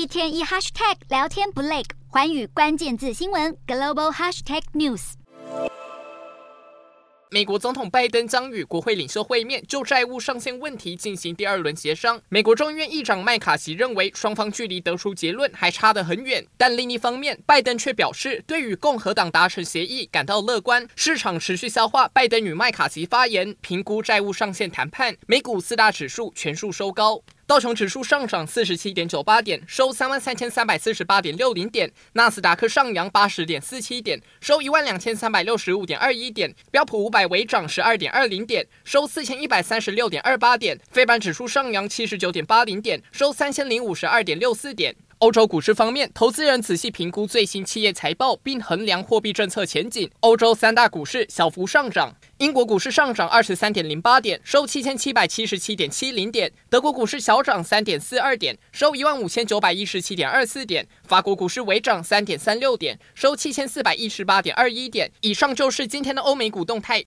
一天一 hashtag 聊天不累，寰宇关键字新闻 global hashtag news。美国总统拜登将与国会领袖会面，就债务上限问题进行第二轮协商。美国众议院议长麦卡锡认为，双方距离得出结论还差得很远。但另一方面，拜登却表示，对与共和党达成协议感到乐观。市场持续消化拜登与麦卡锡发言，评估债务上限谈判。美股四大指数全数收高。道琼指数上涨四十七点九八点，收三万三千三百四十八点六零点；纳斯达克上扬八十点四七点，收一万两千三百六十五点二一点；标普五百微涨十二点二零点，收四千一百三十六点二八点；非版指数上扬七十九点八零点，收三千零五十二点六四点。欧洲股市方面，投资人仔细评估最新企业财报，并衡量货币政策前景。欧洲三大股市小幅上涨。英国股市上涨二十三点零八点，收七千七百七十七点七零点；德国股市小涨三点四二点，收一万五千九百一十七点二四点；法国股市微涨三点三六点，收七千四百一十八点二一点。以上就是今天的欧美股动态。